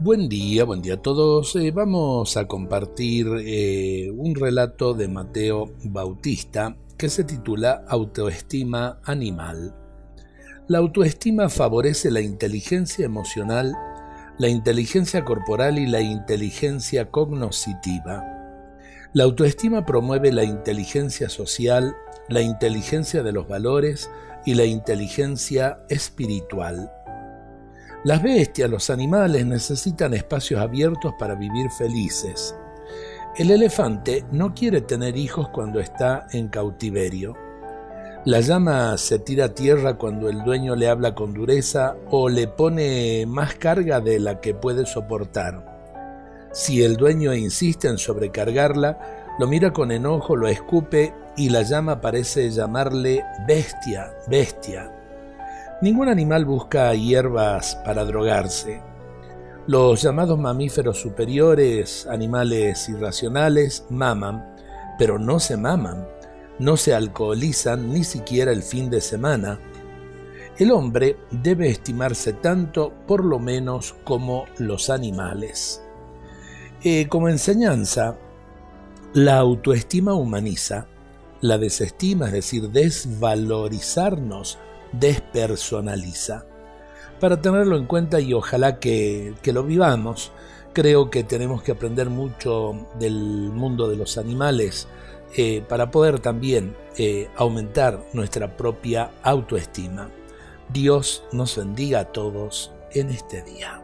Buen día, buen día a todos. Eh, vamos a compartir eh, un relato de Mateo Bautista que se titula Autoestima Animal. La autoestima favorece la inteligencia emocional, la inteligencia corporal y la inteligencia cognoscitiva. La autoestima promueve la inteligencia social, la inteligencia de los valores y la inteligencia espiritual. Las bestias, los animales necesitan espacios abiertos para vivir felices. El elefante no quiere tener hijos cuando está en cautiverio. La llama se tira a tierra cuando el dueño le habla con dureza o le pone más carga de la que puede soportar. Si el dueño insiste en sobrecargarla, lo mira con enojo, lo escupe y la llama parece llamarle bestia, bestia. Ningún animal busca hierbas para drogarse. Los llamados mamíferos superiores, animales irracionales, maman, pero no se maman, no se alcoholizan ni siquiera el fin de semana. El hombre debe estimarse tanto, por lo menos, como los animales. Eh, como enseñanza, la autoestima humaniza, la desestima, es decir, desvalorizarnos, despersonaliza. Para tenerlo en cuenta y ojalá que, lo vivamos, creo que tenemos que aprender mucho del mundo de los animales eh, para poder también eh, aumentar nuestra propia autoestima. Dios nos bendiga a todos en este día.